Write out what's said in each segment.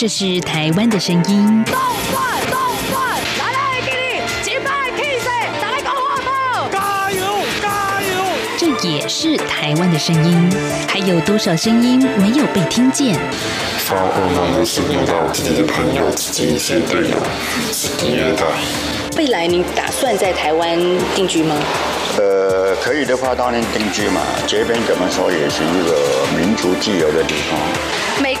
这是台湾的声音。动转动转，来来给你击败 Kiss，再来个火炮！加油加油！这也是台湾的声音。还有多少声音没有被听见？发噩梦的是梦到自己的朋友、自己一些队友是虐待。未来你打算在台湾定居吗？呃，可以的话当然定居嘛。这边怎么说也是一个民族自由的地方。每个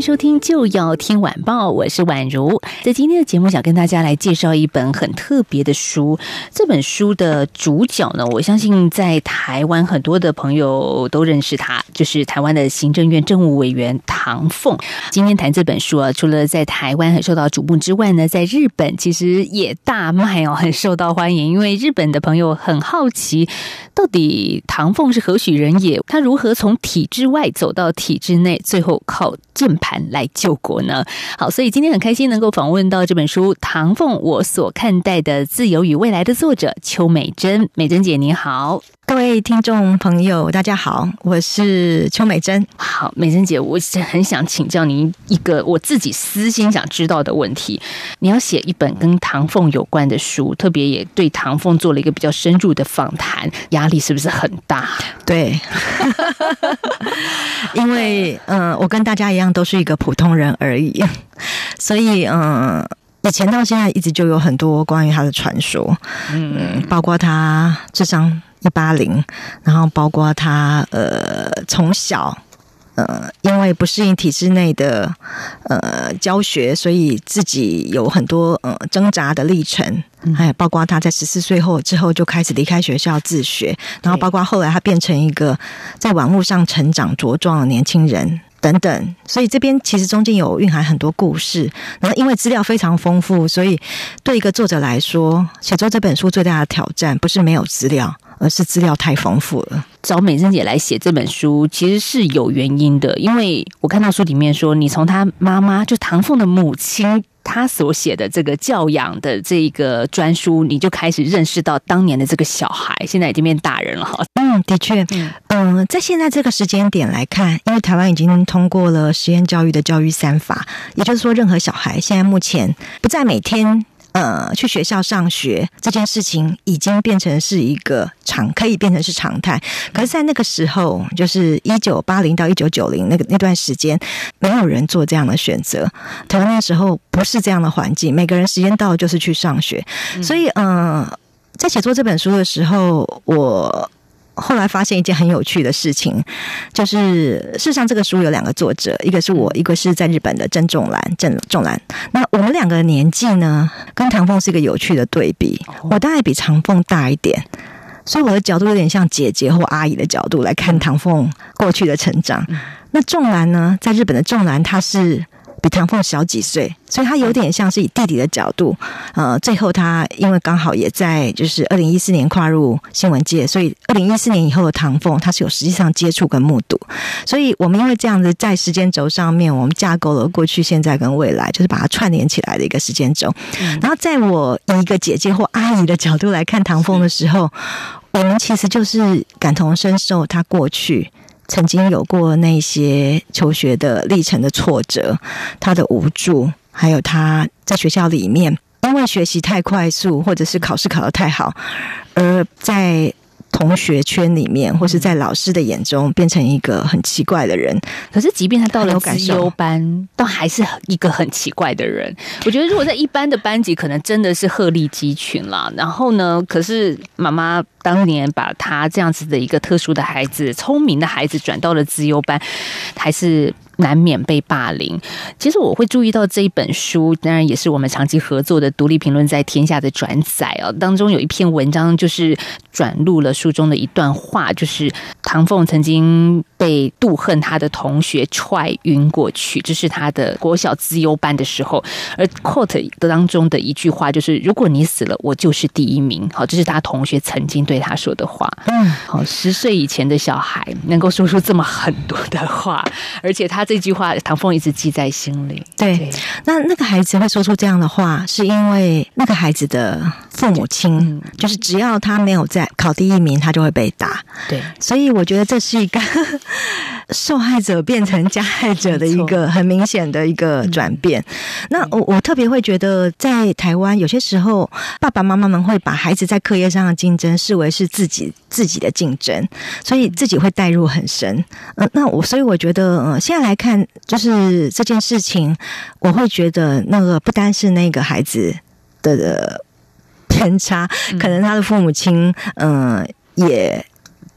收听就要听晚报，我是宛如。在今天的节目，想跟大家来介绍一本很特别的书。这本书的主角呢，我相信在台湾很多的朋友都认识他，就是台湾的行政院政务委员唐凤。今天谈这本书啊，除了在台湾很受到瞩目之外呢，在日本其实也大卖哦，很受到欢迎。因为日本的朋友很好奇，到底唐凤是何许人也？他如何从体制外走到体制内，最后靠键盘盘来救国呢？好，所以今天很开心能够访问到这本书《唐凤我所看待的自由与未来》的作者邱美珍。美珍姐，你好。各位听众朋友，大家好，我是邱美珍。好，美珍姐，我是很想请教您一个我自己私心想知道的问题。你要写一本跟唐凤有关的书，特别也对唐凤做了一个比较深入的访谈，压力是不是很大？对，因为嗯、呃我跟大家一样都是一个普通人而已，所以嗯。呃以前到现在一直就有很多关于他的传说，嗯，包括他智商一八零，然后包括他呃从小呃因为不适应体制内的呃教学，所以自己有很多呃挣扎的历程，还有包括他在十四岁后之后就开始离开学校自学，然后包括后来他变成一个在网络上成长茁壮的年轻人。等等，所以这边其实中间有蕴含很多故事。然后因为资料非常丰富，所以对一个作者来说，写作这本书最大的挑战不是没有资料，而是资料太丰富了。找美珍姐来写这本书，其实是有原因的，因为我看到书里面说，你从她妈妈就唐凤的母亲。她所写的这个教养的这个专书，你就开始认识到当年的这个小孩，现在已经变大人了哈。嗯，的确，嗯、在现在这个时间点来看，因为台湾已经通过了实验教育的教育三法，也就是说，任何小孩现在目前不再每天。呃，去学校上学这件事情已经变成是一个常，可以变成是常态。可是，在那个时候，就是一九八零到一九九零那个那段时间，没有人做这样的选择。台湾那时候不是这样的环境，每个人时间到了就是去上学。所以，嗯、呃，在写作这本书的时候，我。后来发现一件很有趣的事情，就是事实上这个书有两个作者，一个是我，一个是在日本的郑仲兰。郑仲兰，那我们两个年纪呢，跟唐凤是一个有趣的对比。我大概比唐凤大一点，所以我的角度有点像姐姐或阿姨的角度来看唐凤过去的成长。那仲兰呢，在日本的仲兰，他是。比唐凤小几岁，所以他有点像是以弟弟的角度，呃，最后他因为刚好也在就是二零一四年跨入新闻界，所以二零一四年以后的唐凤，他是有实际上接触跟目睹，所以我们因为这样子在时间轴上面，我们架构了过去、现在跟未来，就是把它串联起来的一个时间轴。然后，在我以一个姐姐或阿姨的角度来看唐凤的时候，我们其实就是感同身受他过去。曾经有过那些求学的历程的挫折，他的无助，还有他在学校里面因为学习太快速，或者是考试考得太好，而在同学圈里面，或是在老师的眼中，变成一个很奇怪的人。可是，即便他到了感优班，都还是一个很奇怪的人。我觉得，如果在一般的班级，可能真的是鹤立鸡群啦。然后呢，可是妈妈当年把他这样子的一个特殊的孩子、聪明的孩子转到了资优班，还是。难免被霸凌。其实我会注意到这一本书，当然也是我们长期合作的独立评论在天下的转载哦。当中有一篇文章就是转录了书中的一段话，就是唐凤曾经被妒恨他的同学踹晕过去，这是他的国小资优班的时候。而 quote 当中的一句话就是：“如果你死了，我就是第一名。”好，这是他同学曾经对他说的话。嗯，好，十岁以前的小孩能够说出这么狠毒的话，而且他这句话，唐凤一直记在心里。对，那那个孩子会说出这样的话，是因为那个孩子的父母亲，就是只要他没有在考第一名，他就会被打。对，所以我觉得这是一个 受害者变成加害者的一个很明显的一个转变。那我我特别会觉得，在台湾有些时候，爸爸妈妈们会把孩子在课业上的竞争视为是自己自己的竞争，所以自己会带入很深。嗯，那我所以我觉得，呃，现在来看，就是这件事情，我会觉得那个不单是那个孩子的偏差，可能他的父母亲，嗯，也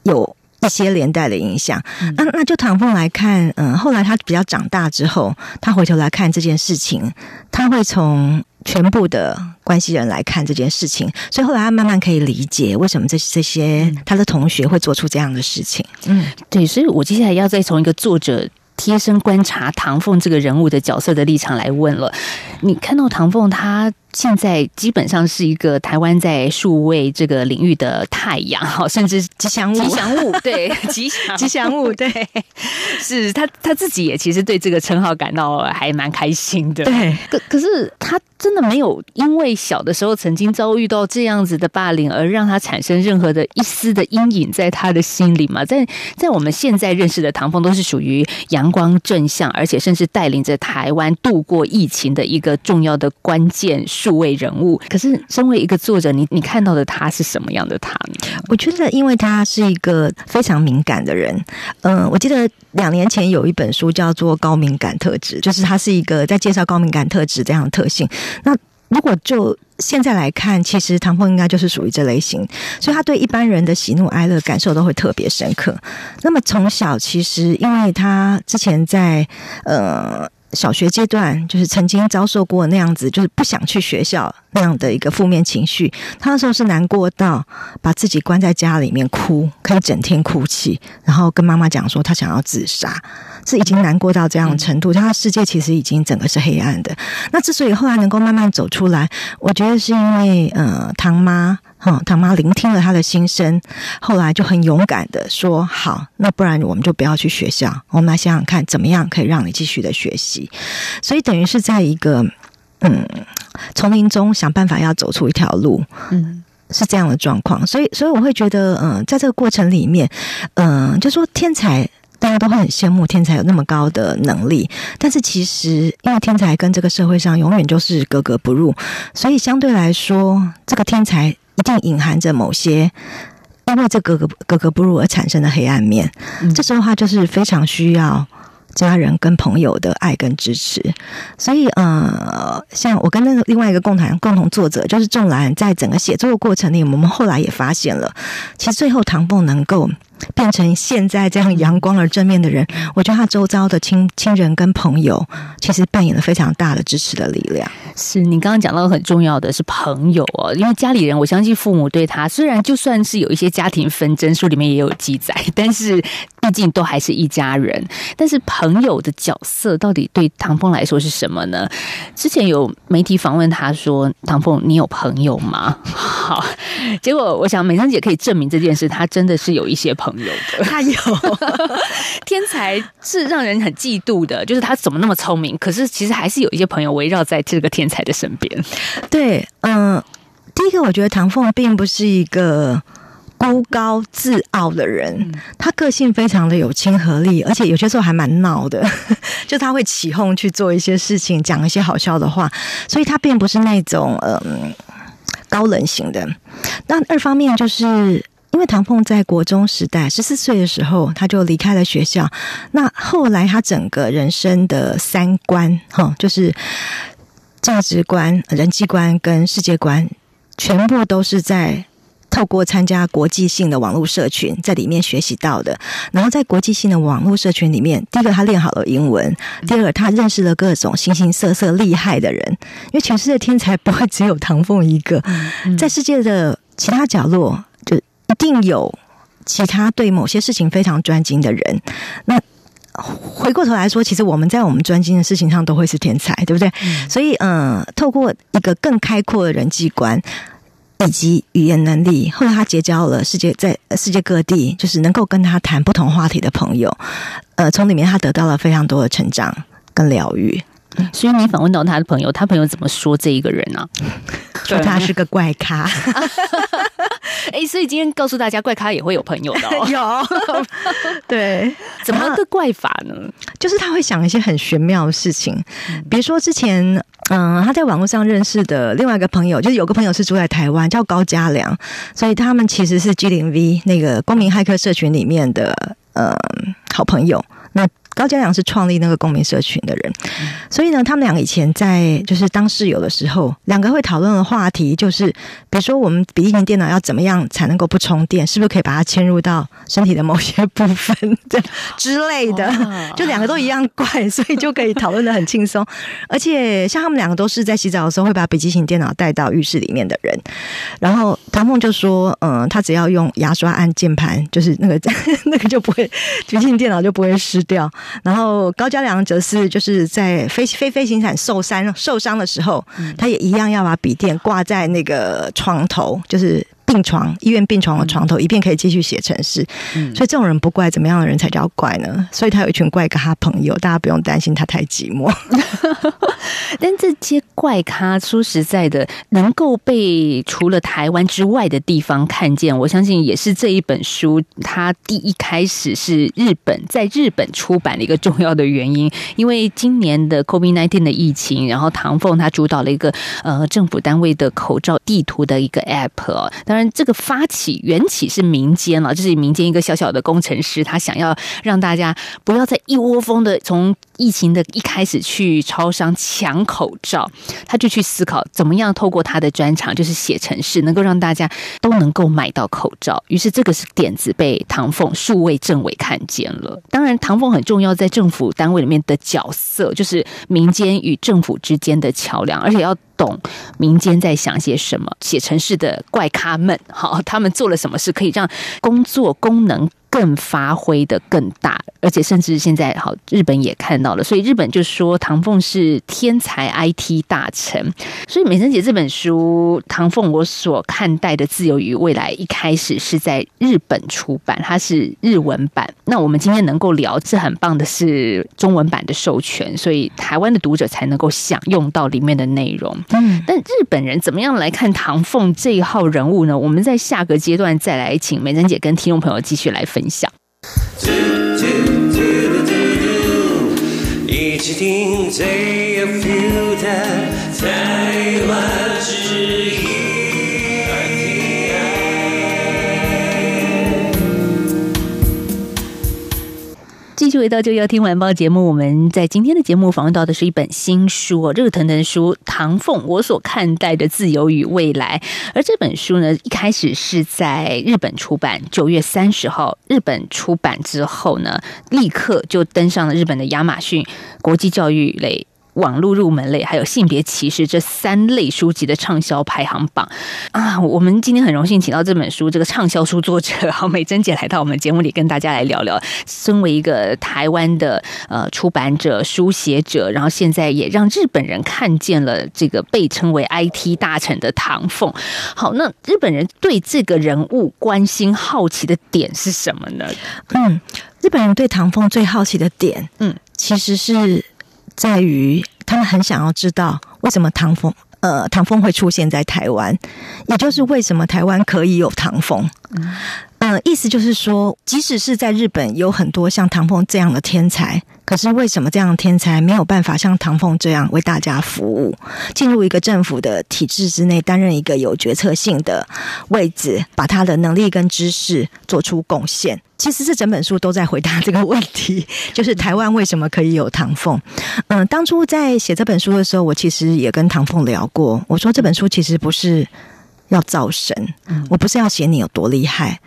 有。一些连带的影响，那那就唐凤来看，嗯，后来他比较长大之后，他回头来看这件事情，他会从全部的关系人来看这件事情，所以后来他慢慢可以理解为什么这这些他的同学会做出这样的事情。嗯，对，所以我接下来要再从一个作者贴身观察唐凤这个人物的角色的立场来问了，你看到唐凤他。现在基本上是一个台湾在数位这个领域的太阳，哈，甚至吉祥物，吉祥物，对，吉祥吉祥物，对，是他他自己也其实对这个称号感到还蛮开心的，对。可可是他真的没有因为小的时候曾经遭遇到这样子的霸凌而让他产生任何的一丝的阴影在他的心里嘛？在在我们现在认识的唐峰都是属于阳光正向，而且甚至带领着台湾度过疫情的一个重要的关键。数位人物，可是身为一个作者，你你看到的他是什么样的他呢？我觉得，因为他是一个非常敏感的人。嗯，我记得两年前有一本书叫做《高敏感特质》，就是他是一个在介绍高敏感特质这样的特性。那如果就现在来看，其实唐凤应该就是属于这类型，所以他对一般人的喜怒哀乐感受都会特别深刻。那么从小，其实因为他之前在呃。小学阶段就是曾经遭受过那样子，就是不想去学校那样的一个负面情绪。他那时候是难过到把自己关在家里面哭，可以整天哭泣，然后跟妈妈讲说他想要自杀，是已经难过到这样的程度。他的世界其实已经整个是黑暗的。那之所以后来能够慢慢走出来，我觉得是因为呃，唐妈。哈，他妈聆听了他的心声，后来就很勇敢的说：“好，那不然我们就不要去学校，我们来想想看，怎么样可以让你继续的学习。”所以等于是在一个嗯丛林中想办法要走出一条路，嗯，是这样的状况。所以，所以我会觉得，嗯，在这个过程里面，嗯，就说天才大家都会很羡慕天才有那么高的能力，但是其实因为天才跟这个社会上永远就是格格不入，所以相对来说，这个天才。一定隐含着某些因为这格格格格不入而产生的黑暗面。这时候，他就是非常需要家人跟朋友的爱跟支持。所以，呃，像我跟那个另外一个共同共同作者，就是仲兰，在整个写作的过程里，我们后来也发现了，其实最后唐凤能够。变成现在这样阳光而正面的人，我觉得他周遭的亲亲人跟朋友，其实扮演了非常大的支持的力量。是你刚刚讲到很重要的是朋友哦，因为家里人，我相信父母对他虽然就算是有一些家庭纷争，书里面也有记载，但是毕竟都还是一家人。但是朋友的角色到底对唐凤来说是什么呢？之前有媒体访问他说：“唐凤，你有朋友吗？” 好，结果我想美香姐可以证明这件事，她真的是有一些朋。友的，她有 天才是让人很嫉妒的，就是他怎么那么聪明？可是其实还是有一些朋友围绕在这个天才的身边。对，嗯，第一个我觉得唐凤并不是一个孤高自傲的人，他个性非常的有亲和力，而且有些时候还蛮闹的，就他会起哄去做一些事情，讲一些好笑的话，所以他并不是那种嗯高冷型的。那二方面就是。因为唐凤在国中时代十四岁的时候，他就离开了学校。那后来他整个人生的三观，哈，就是价值观、人际观跟世界观，全部都是在透过参加国际性的网络社群在里面学习到的。然后在国际性的网络社群里面，第一个他练好了英文，第二个他认识了各种形形色色厉害的人。因为全世界天才不会只有唐凤一个，在世界的其他角落就。一定有其他对某些事情非常专精的人，那。回过头来说，其实我们在我们专精的事情上都会是天才，对不对？所以，嗯，透过一个更开阔的人际观以及语言能力，后来他结交了世界在世界各地，就是能够跟他谈不同话题的朋友，呃，从里面他得到了非常多的成长跟疗愈。所以你访问到他的朋友，他朋友怎么说这一个人呢？说他是个怪咖。哎，所以今天告诉大家，怪咖也会有朋友的哦。有，对，怎么个怪法呢？就是他会想一些很玄妙的事情，比如说之前，嗯，他在网络上认识的另外一个朋友，就是有个朋友是住在台湾，叫高家良，所以他们其实是 G 零 V 那个公民骇客社群里面的呃好朋友。那高家良是创立那个公民社群的人，所以呢，他们两个以前在就是当室友的时候，两个会讨论的话题就是，比如说我们笔记型电脑要怎么样才能够不充电，是不是可以把它嵌入到身体的某些部分这 之类的，就两个都一样怪，所以就可以讨论的很轻松。而且像他们两个都是在洗澡的时候会把笔记型电脑带到浴室里面的人。然后唐梦就说，嗯，他只要用牙刷按键盘，就是那个 那个就不会笔记型电脑就不会湿掉。然后高嘉良则是就是在飞飞飞行伞受伤受伤的时候，他也一样要把笔电挂在那个床头，就是。病床医院病床的床头，一便可以继续写程式。所以这种人不怪，怎么样的人才叫怪呢？所以他有一群怪咖朋友，大家不用担心他太寂寞。但这些怪咖，说实在的，能够被除了台湾之外的地方看见，我相信也是这一本书它第一开始是日本在日本出版的一个重要的原因。因为今年的 COVID nineteen 的疫情，然后唐凤他主导了一个呃政府单位的口罩地图的一个 app，当然。这个发起缘起是民间了，就是民间一个小小的工程师，他想要让大家不要再一窝蜂的从疫情的一开始去超商抢口罩，他就去思考怎么样透过他的专长，就是写程式，能够让大家都能够买到口罩。于是这个是点子被唐凤数位政委看见了。当然，唐凤很重要，在政府单位里面的角色，就是民间与政府之间的桥梁，而且要。懂民间在想些什么，写城市的怪咖们，好，他们做了什么事可以让工作功能。更发挥的更大，而且甚至现在好，日本也看到了，所以日本就说唐凤是天才 IT 大臣。所以美珍姐这本书《唐凤我所看待的自由与未来》一开始是在日本出版，它是日文版。那我们今天能够聊，这很棒的，是中文版的授权，所以台湾的读者才能够享用到里面的内容。嗯，但日本人怎么样来看唐凤这一号人物呢？我们在下个阶段再来请美珍姐跟听众朋友继续来分。分享。一起听最有 feel 的台湾继续回到就要听晚报节目，我们在今天的节目访问到的是一本新书，热腾腾的书《唐凤我所看待的自由与未来》。而这本书呢，一开始是在日本出版，九月三十号日本出版之后呢，立刻就登上了日本的亚马逊国际教育类。网络入门类还有性别歧视这三类书籍的畅销排行榜啊！我们今天很荣幸请到这本书这个畅销书作者好美珍姐来到我们节目里跟大家来聊聊。身为一个台湾的呃出版者、书写者，然后现在也让日本人看见了这个被称为 IT 大臣的唐凤。好，那日本人对这个人物关心好奇的点是什么呢？嗯，日本人对唐凤最好奇的点，嗯，其实是。在于他们很想要知道为什么唐风呃唐风会出现在台湾，也就是为什么台湾可以有唐风。嗯意思就是说，即使是在日本有很多像唐凤这样的天才，可是为什么这样的天才没有办法像唐凤这样为大家服务，进入一个政府的体制之内，担任一个有决策性的位置，把他的能力跟知识做出贡献？其实这整本书都在回答这个问题，就是台湾为什么可以有唐凤？嗯，当初在写这本书的时候，我其实也跟唐凤聊过，我说这本书其实不是。要造神，我不是要写你有多厉害，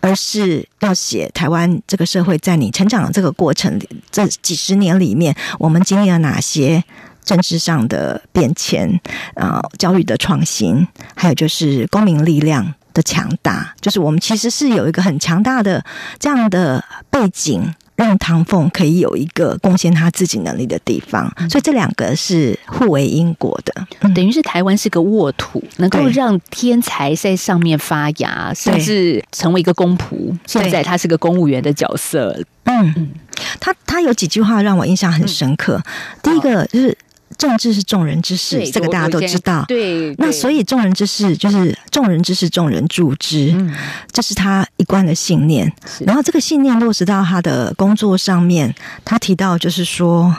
而是要写台湾这个社会在你成长的这个过程里，这几十年里面，我们经历了哪些政治上的变迁，啊，教育的创新，还有就是公民力量的强大，就是我们其实是有一个很强大的这样的背景。让唐凤可以有一个贡献他自己能力的地方，所以这两个是互为因果的。嗯。等于是台湾是个沃土，能够对。让天才在上面发芽，甚至成为一个公仆。现在他是个公务员的角色，嗯，他他有几句话让我印象很深刻。第一个就是政治是众人之事，这个大家都知道。对，那所以众人之事就是众人之事，众人助之，嗯这是他一贯的信念。然后这个信念落实到他的工作上面，他提到就是说。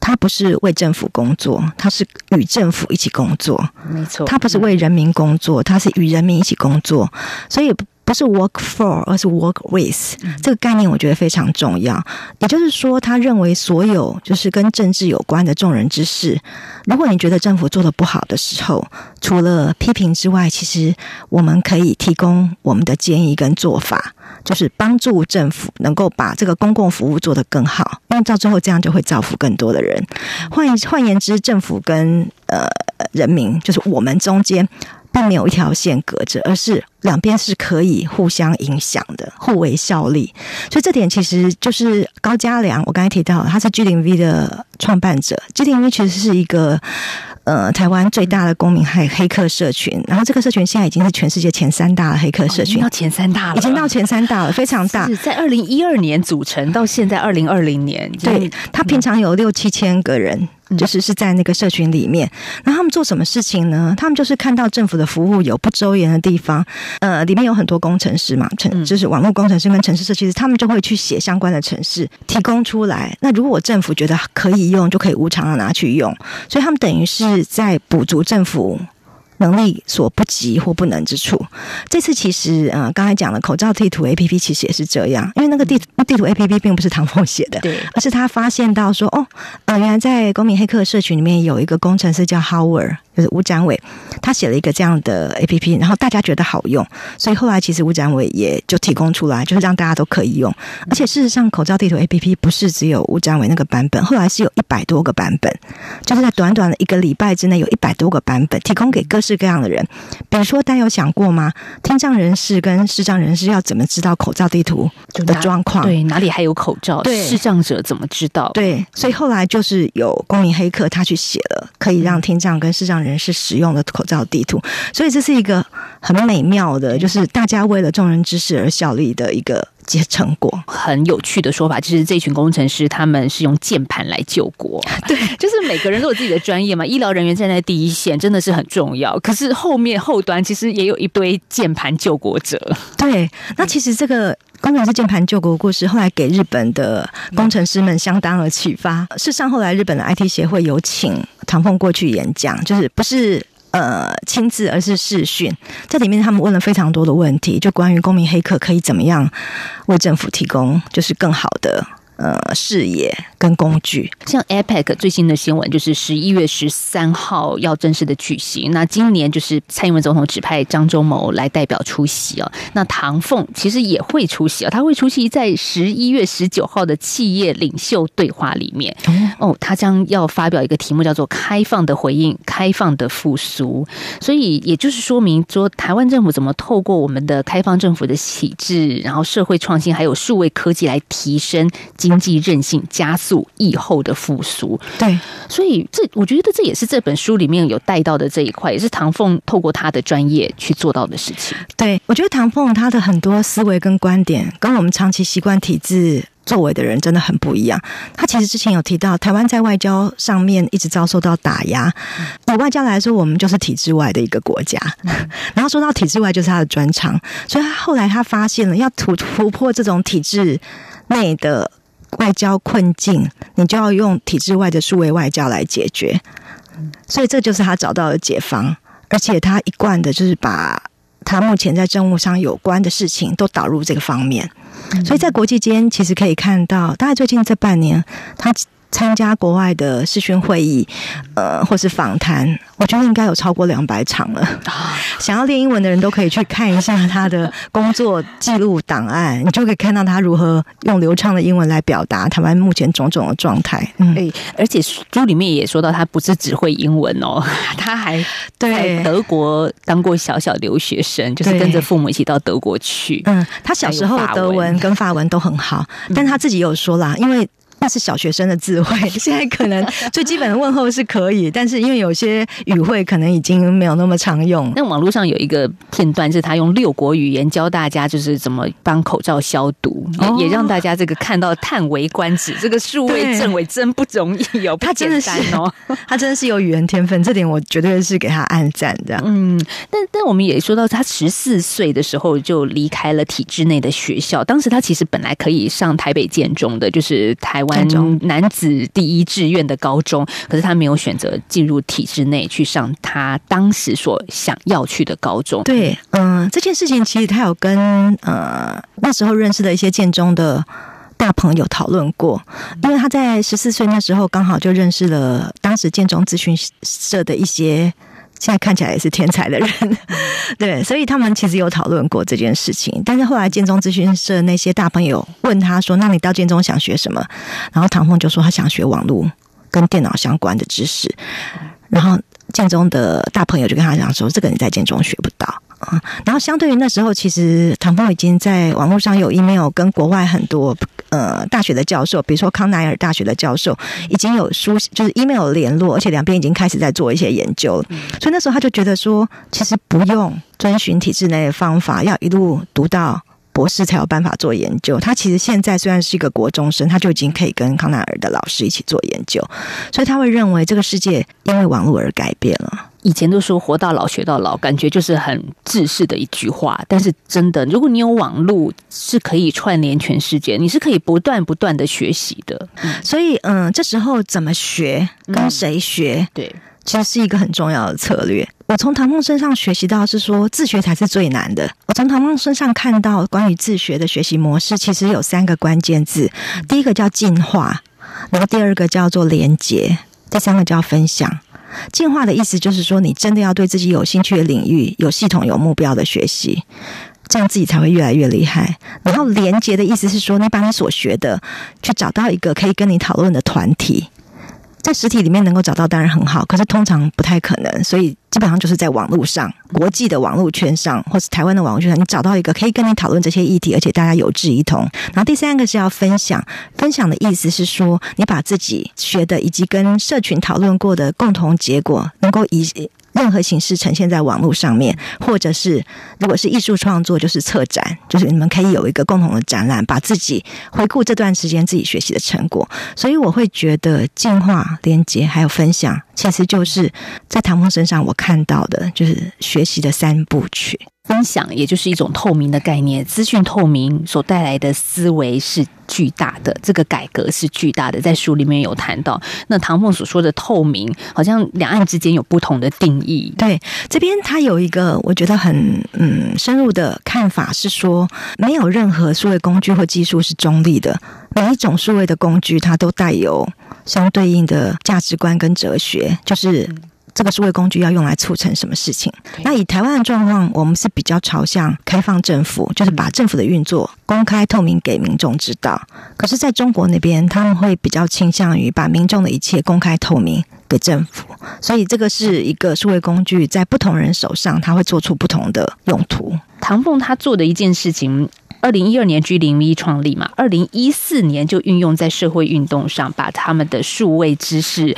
他不是为政府工作，他是与政府一起工作。没错，他不是为人民工作，他是与人民一起工作，所以不不是 work for，而是 work with、这个概念，我觉得非常重要。也就是说，他认为所有就是跟政治有关的众人之事，如果你觉得政府做的不好的时候，除了批评之外，其实我们可以提供我们的建议跟做法。就是帮助政府能够把这个公共服务做得更好，因为到最后这样就会造福更多的人。换言换言之，政府跟呃人民，就是我们中间。并没有一条线隔着，而是两边是可以互相影响的，互为效力。所以这点其实就是高家良，我刚才提到他是 G 零 V 的创办者，G 零 V 其实是一个呃台湾最大的公民黑黑客社群，然后这个社群现在已经是全世界前三大的黑客社群，到前三大了，已经到前三大了，非常大。是在二零一二年组成，到现在二零二零年，对他平常有六七千个人。就是是在那个社群里面，那他们做什么事情呢？他们就是看到政府的服务有不周延的地方，呃，里面有很多工程师嘛，城就是网络工程师跟城市设计师，他们就会去写相关的城市提供出来。那如果政府觉得可以用，就可以无偿的拿去用，所以他们等于是在补足政府。能力所不及或不能之处，这次其实呃，刚才讲了口罩地图 A P P 其实也是这样，因为那个地地图 A P P 并不是唐凤写的，对，而是他发现到说，哦，呃，原来在公民黑客社群里面有一个工程师叫 Howard，就是吴展伟，他写了一个这样的 A P P，然后大家觉得好用，所以后来其实吴展伟也就提供出来，就是让大家都可以用。而且事实上，口罩地图 A P P 不是只有吴展伟那个版本，后来是有一百多个版本，就是在短短的一个礼拜之内，有一百多个版本提供给各式各样的人。比如说，大家有想过吗？听障人士跟视障人士要怎么知道口罩地图的状况？对，哪里还有口罩？对，视障者怎么知道？对，所以后来就是有公民黑客他去写了可以让听障跟视障人士使用的口罩地图，所以这是一个很美妙的，就是大家为了众人之事而效力的一个。结成果很有趣的说法，就是这群工程师他们是用键盘来救国，对，就是每个人都有自己的专业嘛。医疗人员站在第一线，真的是很重要。可是后面后端其实也有一堆键盘救国者。对，那其实这个当然是键盘救国故事，后来给日本的工程师们相当的启发。事实上，后来日本的 IT 协会有请唐凤过去演讲，就是不是。呃，亲自而是视讯，这里面他们问了非常多的问题，就关于公民黑客可以怎么样为政府提供就是更好的呃视野跟工具。像 APEC 最新的新闻就是十一月十三号要正式的举行，那今年就是蔡英文总统指派张忠谋来代表出席哦。那唐凤其实也会出席啊，他会出席在十一月十九号的企业领袖对话里面哦，他将要发表一个题目叫做“开放的回应，开放的复苏”。所以也就是说明说，台湾政府怎么透过我们的开放政府的体制，然后社会创新，还有数位科技来提升经济韧性，加速疫后的复苏。对，所以这我觉得这也是这本书里面有带到的这一块，也是唐凤透过他的专业去做到的事情。对，我觉得唐凤他的很多思维跟观点，跟我们长期习惯体制。作为的人真的很不一样。他其实之前有提到，台湾在外交上面一直遭受到打压。以外交来说，我们就是体制外的一个国家。然后说到体制外，就是他的专长。所以他后来他发现了，要突突破这种体制内的外交困境，你就要用体制外的数位外交来解决。所以这就是他找到的解方，而且他一贯的就是把他目前在政务上有关的事情都导入这个方面。所以在国际间，其实可以看到，大概最近这半年，他参加国外的视讯会议，呃，或是访谈，我觉得应该有超过两百场了。想要练英文的人都可以去看一下他的工作记录档案，你就可以看到他如何用流畅的英文来表达台湾目前种种的状态。嗯，对，而且书里面也说到，他不是只会英文哦，他还在对德国当过小小留学生，就是跟着父母一起到德国去。嗯，他小时候德文跟法文都很好，但他自己有说啦，因为。那是小学生的智慧，现在可能 最基本的问候是可以，但是因为有些语汇可能已经没有那么常用。那网络上有一个片段，是他用六国语言教大家，就是怎么帮口罩消毒，哦也也让大家这个看到叹为观止。这个数位政委真不容易哦，他真的是哦。他真的是有语言天分，这点我绝对是给他暗赞的。嗯，但但我们也说到，他十四岁的时候就离开了体制内的学校。当时他其实本来可以上台北建中的，就是台湾建中男子第一志愿的高中，可是他没有选择进入体制内去上他当时所想要去的高中。对，嗯、这件事情其实他有跟呃那时候认识的一些建中的大朋友讨论过，因为他在十四岁那时候刚好就认识了当时建中咨询社的一些。现在看起来也是天才的人，对，所以他们其实有讨论过这件事情。但是后来建中资讯社那些大朋友问他说：“那你到建中想学什么？”然后唐凤就说他想学网络跟电脑相关的知识。然后建中的大朋友就跟他讲说：“这个你在建中学不到。”啊，然后相对于那时候，其实唐凤已经在网络上有 email 跟国外很多呃大学的教授，比如说康奈尔大学的教授，已经有书就是 email 联络，而且两边已经开始在做一些研究了。所以那时候他就觉得说，其实不用遵循体制内的方法，要一路读到。博士才有办法做研究。他其实现在虽然是一个国中生，他就已经可以跟康奈尔的老师一起做研究，所以他会认为这个世界因为网络而改变了。以前都说活到老学到老，感觉就是很自私的一句话。但是真的，如果你有网络，是可以串联全世界，你是可以不断不断的学习的。所以，嗯，这时候怎么学，跟谁学，对，其实是一个很重要的策略。我从唐梦身上学习到是说，自学才是最难的。我从唐梦身上看到关于自学的学习模式，其实有三个关键字：第一个叫进化，然后第二个叫做连接，第三个叫分享。进化的意思就是说，你真的要对自己有兴趣的领域有系统、有目标的学习，这样自己才会越来越厉害。然后连接的意思是说，你把你所学的去找到一个可以跟你讨论的团体。在实体里面能够找到当然很好，可是通常不太可能，所以基本上就是在网络上、国际的网络圈上，或是台湾的网络圈上，你找到一个可以跟你讨论这些议题，而且大家有志一同。然后第三个是要分享，分享的意思是说，你把自己学的以及跟社群讨论过的共同结果，能够以任何形式呈现在网络上面，或者是如果是艺术创作，就是策展，就是你们可以有一个共同的展览，把自己回顾这段时间自己学习的成果。所以我会觉得进化、连接还有分享，其实就是在唐风身上我看到的，就是学习的三部曲。分享也就是一种透明的概念，资讯透明所带来的思维是巨大的，这个改革是巨大的，在书里面有谈到。那唐凤所说的透明，好像两岸之间有不同的定义。对，这边他有一个我觉得很嗯深入的看法是说，没有任何数位工具或技术是中立的，每一种数位的工具它都带有相对应的价值观跟哲学，就是。这个数位工具要用来促成什么事情？那以台湾的状况，我们是比较朝向开放政府，就是把政府的运作公开透明给民众知道。可是，在中国那边，他们会比较倾向于把民众的一切公开透明给政府，所以这个是一个数位工具在不同人手上，它会做出不同的用途。唐凤他做的一件事情。二零一二年 G 零 V 创立嘛，二零一四年就运用在社会运动上，把他们的数位知识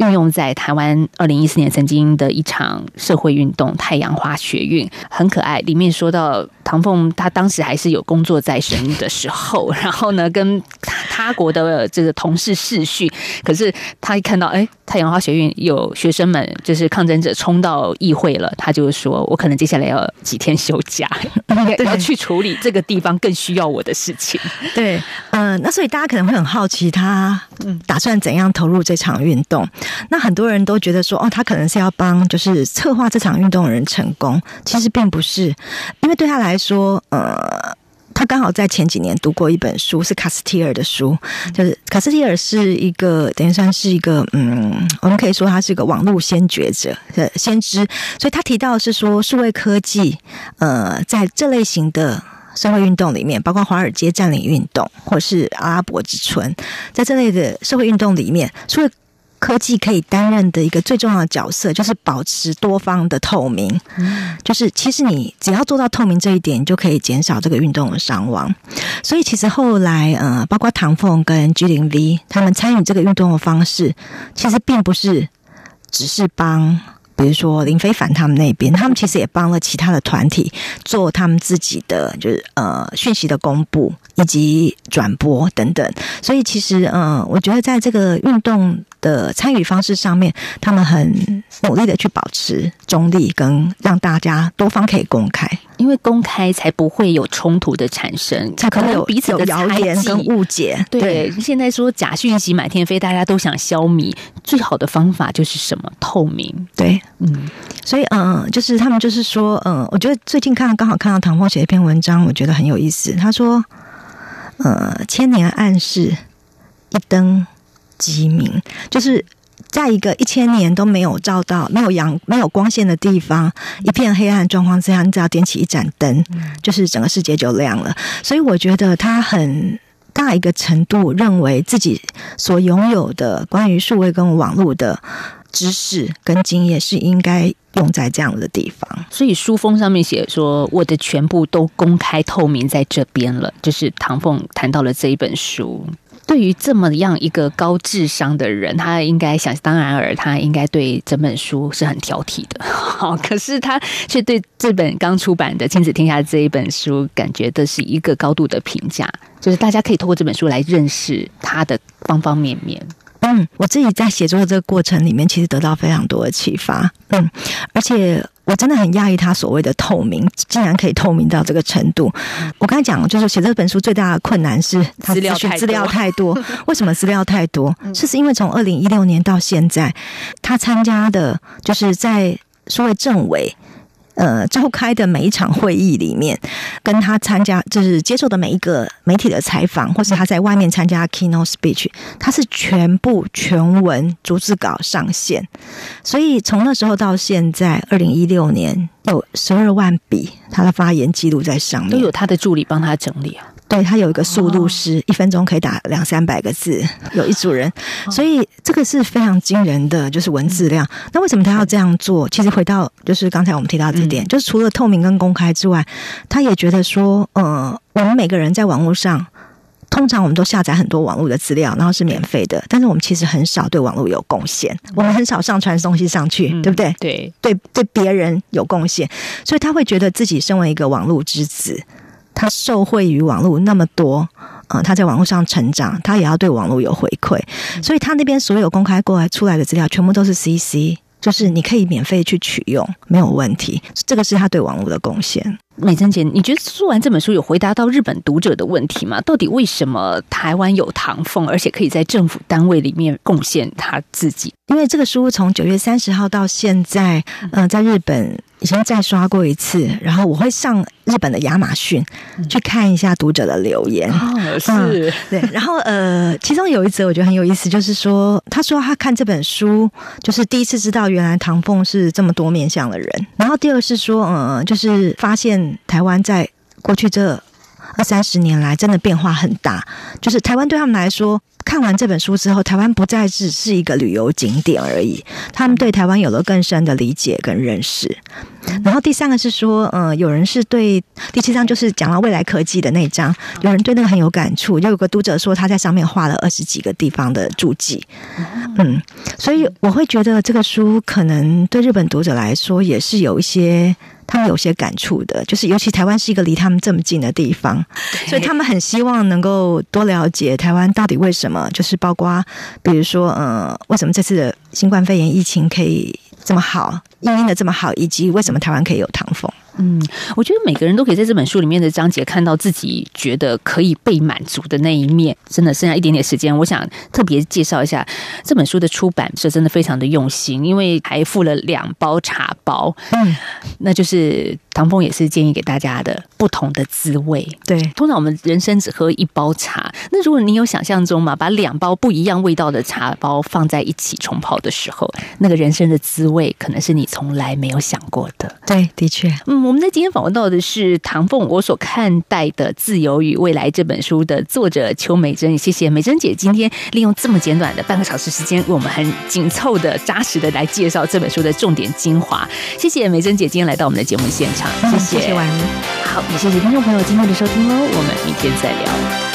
运用在台湾。二零一四年曾经的一场社会运动——太阳花学运，很可爱。里面说到唐凤，他当时还是有工作在身的时候，然后呢，跟他国的这个同事视讯。可是他一看到，哎，太阳花学运有学生们就是抗争者冲到议会了，他就说：“我可能接下来要几天休假，要去处理这个。”地方更需要我的事情，对，嗯、呃，那所以大家可能会很好奇，他打算怎样投入这场运动？那很多人都觉得说，哦，他可能是要帮就是策划这场运动的人成功，其实并不是，因为对他来说，呃。他刚好在前几年读过一本书，是卡斯蒂尔的书，就是卡斯蒂尔是一个等于算是一个嗯，我们可以说他是一个网络先觉者呃先知，所以他提到的是说数位科技呃在这类型的。社会运动里面，包括华尔街占领运动，或是阿拉伯之春，在这类的社会运动里面，数位科技可以担任的一个最重要的角色，就是保持多方的透明。就是其实你只要做到透明这一点，就可以减少这个运动的伤亡。所以其实后来，呃，包括唐凤跟 G 零 V 他们参与这个运动的方式，其实并不是只是帮。比如说林非凡他们那边，他们其实也帮了其他的团体做他们自己的就是呃讯息的公布以及转播等等。所以其实嗯，我觉得在这个运动的参与方式上面，他们很努力的去保持中立，跟让大家多方可以公开，因为公开才不会有冲突的产生，才可能有彼此的谣言跟误解。对，现在说假讯息满天飞，大家都想消弭，最好的方法就是什么？透明。对。嗯，所以嗯，就是他们就是说，嗯，我觉得最近看刚好看到唐凤写一篇文章，我觉得很有意思。他说，呃，千年暗示一灯鸡鸣，就是在一个一千年都没有照到、没有阳、没有光线的地方，一片黑暗状况之下，你只要点起一盏灯，就是整个世界就亮了。所以我觉得他很大一个程度认为自己所拥有的关于数位跟网络的。知识跟经验是应该用在这样的地方，所以书封上面写说我的全部都公开透明在这边了。就是唐凤谈到了这一本书，对于这么样一个高智商的人，他应该想当然尔，他应该对整本书是很挑剔的。好，可是他却对这本刚出版的《亲子天下》这一本书，感觉的是一个高度的评价，就是大家可以透过这本书来认识他的方方面面。嗯，我自己在写作的这个过程里面，其实得到非常多的启发。嗯，而且我真的很讶异，他所谓的透明，竟然可以透明到这个程度。我刚才讲，就是写这本书最大的困难是资料资料太多。为什么资料太多？是是因为从二零一六年到现在，他参加的就是在所谓政委。呃，召开的每一场会议里面，跟他参加就是接受的每一个媒体的采访，或是他在外面参加 keynote speech，他是全部全文逐字稿上线。所以从那时候到现在，二零一六年有十二万笔他的发言记录在上面，都有他的助理帮他整理啊。对他有一个速度师，一分钟可以打两三百个字，有一组人，所以这个是非常惊人的，就是文字量。那为什么他要这样做？其实回到就是刚才我们提到这点，就是除了透明跟公开之外，他也觉得说，呃，我们每个人在网络上，通常我们都下载很多网络的资料，然后是免费的，但是我们其实很少对网络有贡献，我们很少上传东西上去，对不对？对。对对，别人有贡献，所以他会觉得自己身为一个网络之子。他受惠于网络那么多，啊，他在网络上成长，他也要对网络有回馈，所以他那边所有公开过来出来的资料，全部都是 CC，就是你可以免费去取用，没有问题。这个是他对网络的贡献。美珍姐，你觉得做完这本书有回答到日本读者的问题吗？到底为什么台湾有唐凤，而且可以在政府单位里面贡献他自己？因为这个书从九月三十号到现在，嗯，在日本。已经再刷过一次，然后我会上日本的亚马逊去看一下读者的留言。哦是，对。然后呃，其中有一则我觉得很有意思，就是说他说他看这本书，就是第一次知道原来唐凤是这么多面相的人。然后第二个是说，嗯，就是发现台湾在过去这二三十年来真的变化很大，就是台湾对他们来说。看完这本书之后，台湾不再只是一个旅游景点而已，他们对台湾有了更深的理解跟认识。然后第三个是说，嗯，有人是对第七章就是讲到未来科技的那章，有人对那个很有感触，就有个读者说他在上面画了二十几个地方的注记，嗯，所以我会觉得这个书可能对日本读者来说也是有一些。他们有些感触的，就是尤其台湾是一个离他们这么近的地方，所以他们很希望能够多了解台湾到底为什么，就是包括比如说，呃，为什么这次的新冠肺炎疫情可以这么好，应应的这么好，以及为什么台湾可以有唐风。嗯，我觉得每个人都可以在这本书里面的章节看到自己觉得可以被满足的那一面。真的剩下一点点时间，我想特别介绍一下这本书的出版社，真的非常的用心，因为还附了两包茶包。嗯，那就是唐峰也是建议给大家的不同的滋味。对，通常我们人生只喝一包茶，那如果你有想象中嘛，把两包不一样味道的茶包放在一起冲泡的时候，那个人生的滋味，可能是你从来没有想过的。对，的确，嗯，我们在今天访问到的是唐凤，我所看待的自由与未来这本书的作者邱美珍，谢谢美珍姐今天利用这么简短的半个小时时间，为我们很紧凑的、扎实的来介绍这本书的重点精华。谢谢美珍姐今天来到我们的节目现场，谢嗯谢谢婉。好，也谢谢听众朋友今天的收听哦，我们明天再聊。